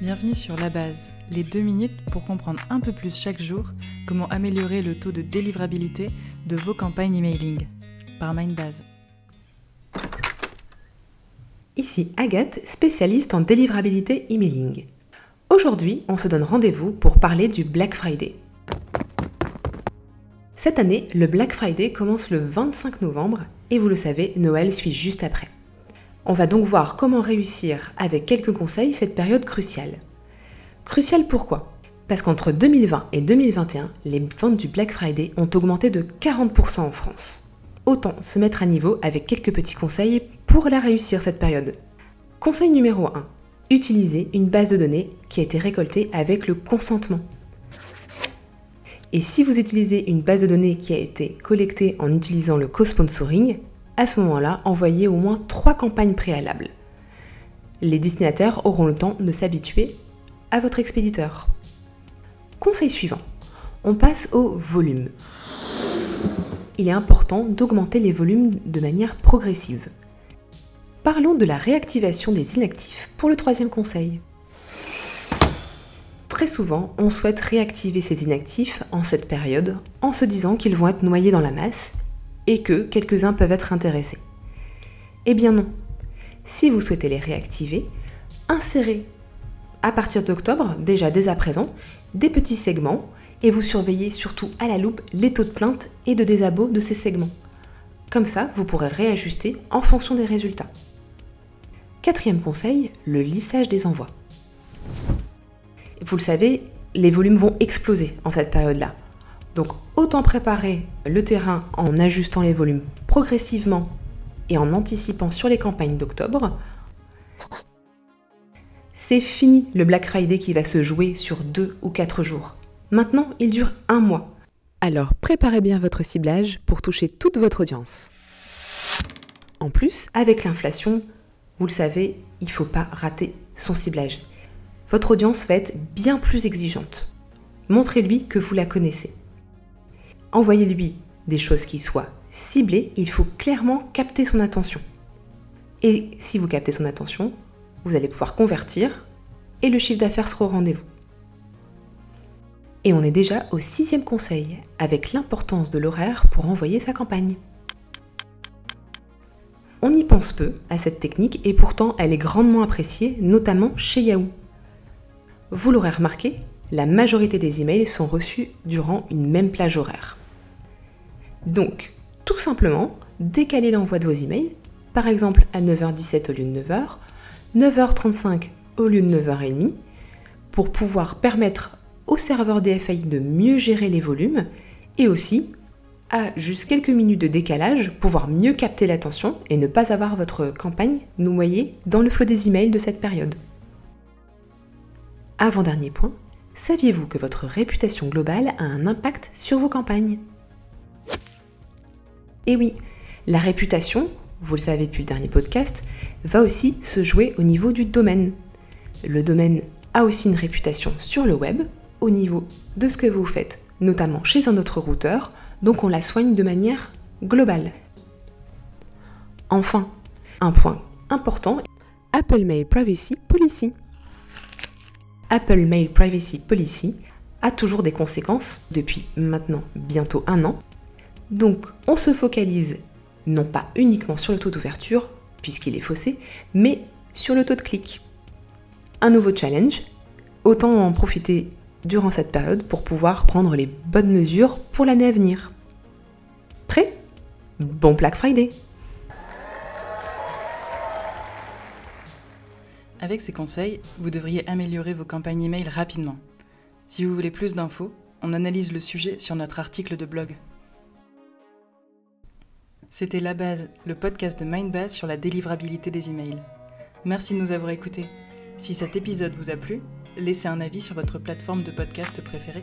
Bienvenue sur La Base, les deux minutes pour comprendre un peu plus chaque jour comment améliorer le taux de délivrabilité de vos campagnes emailing par Mindbase. Ici Agathe, spécialiste en délivrabilité emailing. Aujourd'hui, on se donne rendez-vous pour parler du Black Friday. Cette année, le Black Friday commence le 25 novembre et vous le savez, Noël suit juste après. On va donc voir comment réussir avec quelques conseils cette période cruciale. Cruciale pourquoi? Parce qu'entre 2020 et 2021, les ventes du Black Friday ont augmenté de 40% en France. Autant se mettre à niveau avec quelques petits conseils pour la réussir cette période. Conseil numéro 1. Utilisez une base de données qui a été récoltée avec le consentement. Et si vous utilisez une base de données qui a été collectée en utilisant le co-sponsoring, à ce moment-là, envoyez au moins trois campagnes préalables. Les destinataires auront le temps de s'habituer à votre expéditeur. Conseil suivant. On passe au volume. Il est important d'augmenter les volumes de manière progressive. Parlons de la réactivation des inactifs pour le troisième conseil. Très souvent, on souhaite réactiver ces inactifs en cette période en se disant qu'ils vont être noyés dans la masse et que quelques-uns peuvent être intéressés. Eh bien non. Si vous souhaitez les réactiver, insérez à partir d'octobre, déjà dès à présent, des petits segments et vous surveillez surtout à la loupe les taux de plainte et de désabos de ces segments. Comme ça, vous pourrez réajuster en fonction des résultats. Quatrième conseil, le lissage des envois. Vous le savez, les volumes vont exploser en cette période-là. Donc autant préparer le terrain en ajustant les volumes progressivement et en anticipant sur les campagnes d'octobre. C'est fini le Black Friday qui va se jouer sur deux ou quatre jours. Maintenant, il dure un mois. Alors préparez bien votre ciblage pour toucher toute votre audience. En plus, avec l'inflation, vous le savez, il ne faut pas rater son ciblage. Votre audience va être bien plus exigeante. Montrez-lui que vous la connaissez. Envoyez-lui des choses qui soient ciblées, il faut clairement capter son attention. Et si vous captez son attention, vous allez pouvoir convertir et le chiffre d'affaires sera au rendez-vous. Et on est déjà au sixième conseil, avec l'importance de l'horaire pour envoyer sa campagne. On y pense peu à cette technique et pourtant elle est grandement appréciée, notamment chez Yahoo. Vous l'aurez remarqué, la majorité des emails sont reçus durant une même plage horaire. Donc, tout simplement, décaler l'envoi de vos emails, par exemple à 9h17 au lieu de 9h, 9h35 au lieu de 9h30, pour pouvoir permettre au serveur DFI de mieux gérer les volumes et aussi à juste quelques minutes de décalage, pouvoir mieux capter l'attention et ne pas avoir votre campagne noyée dans le flot des emails de cette période. Avant-dernier point, saviez-vous que votre réputation globale a un impact sur vos campagnes? Et oui, la réputation, vous le savez depuis le dernier podcast, va aussi se jouer au niveau du domaine. Le domaine a aussi une réputation sur le web, au niveau de ce que vous faites, notamment chez un autre routeur, donc on la soigne de manière globale. Enfin, un point important, Apple Mail Privacy Policy. Apple Mail Privacy Policy a toujours des conséquences depuis maintenant bientôt un an donc on se focalise non pas uniquement sur le taux d'ouverture, puisqu'il est faussé, mais sur le taux de clic. Un nouveau challenge, autant en profiter durant cette période pour pouvoir prendre les bonnes mesures pour l'année à venir. Prêt? Bon Black Friday Avec ces conseils, vous devriez améliorer vos campagnes email rapidement. Si vous voulez plus d'infos, on analyse le sujet sur notre article de blog. C'était La Base, le podcast de Mindbase sur la délivrabilité des emails. Merci de nous avoir écoutés. Si cet épisode vous a plu, laissez un avis sur votre plateforme de podcast préférée.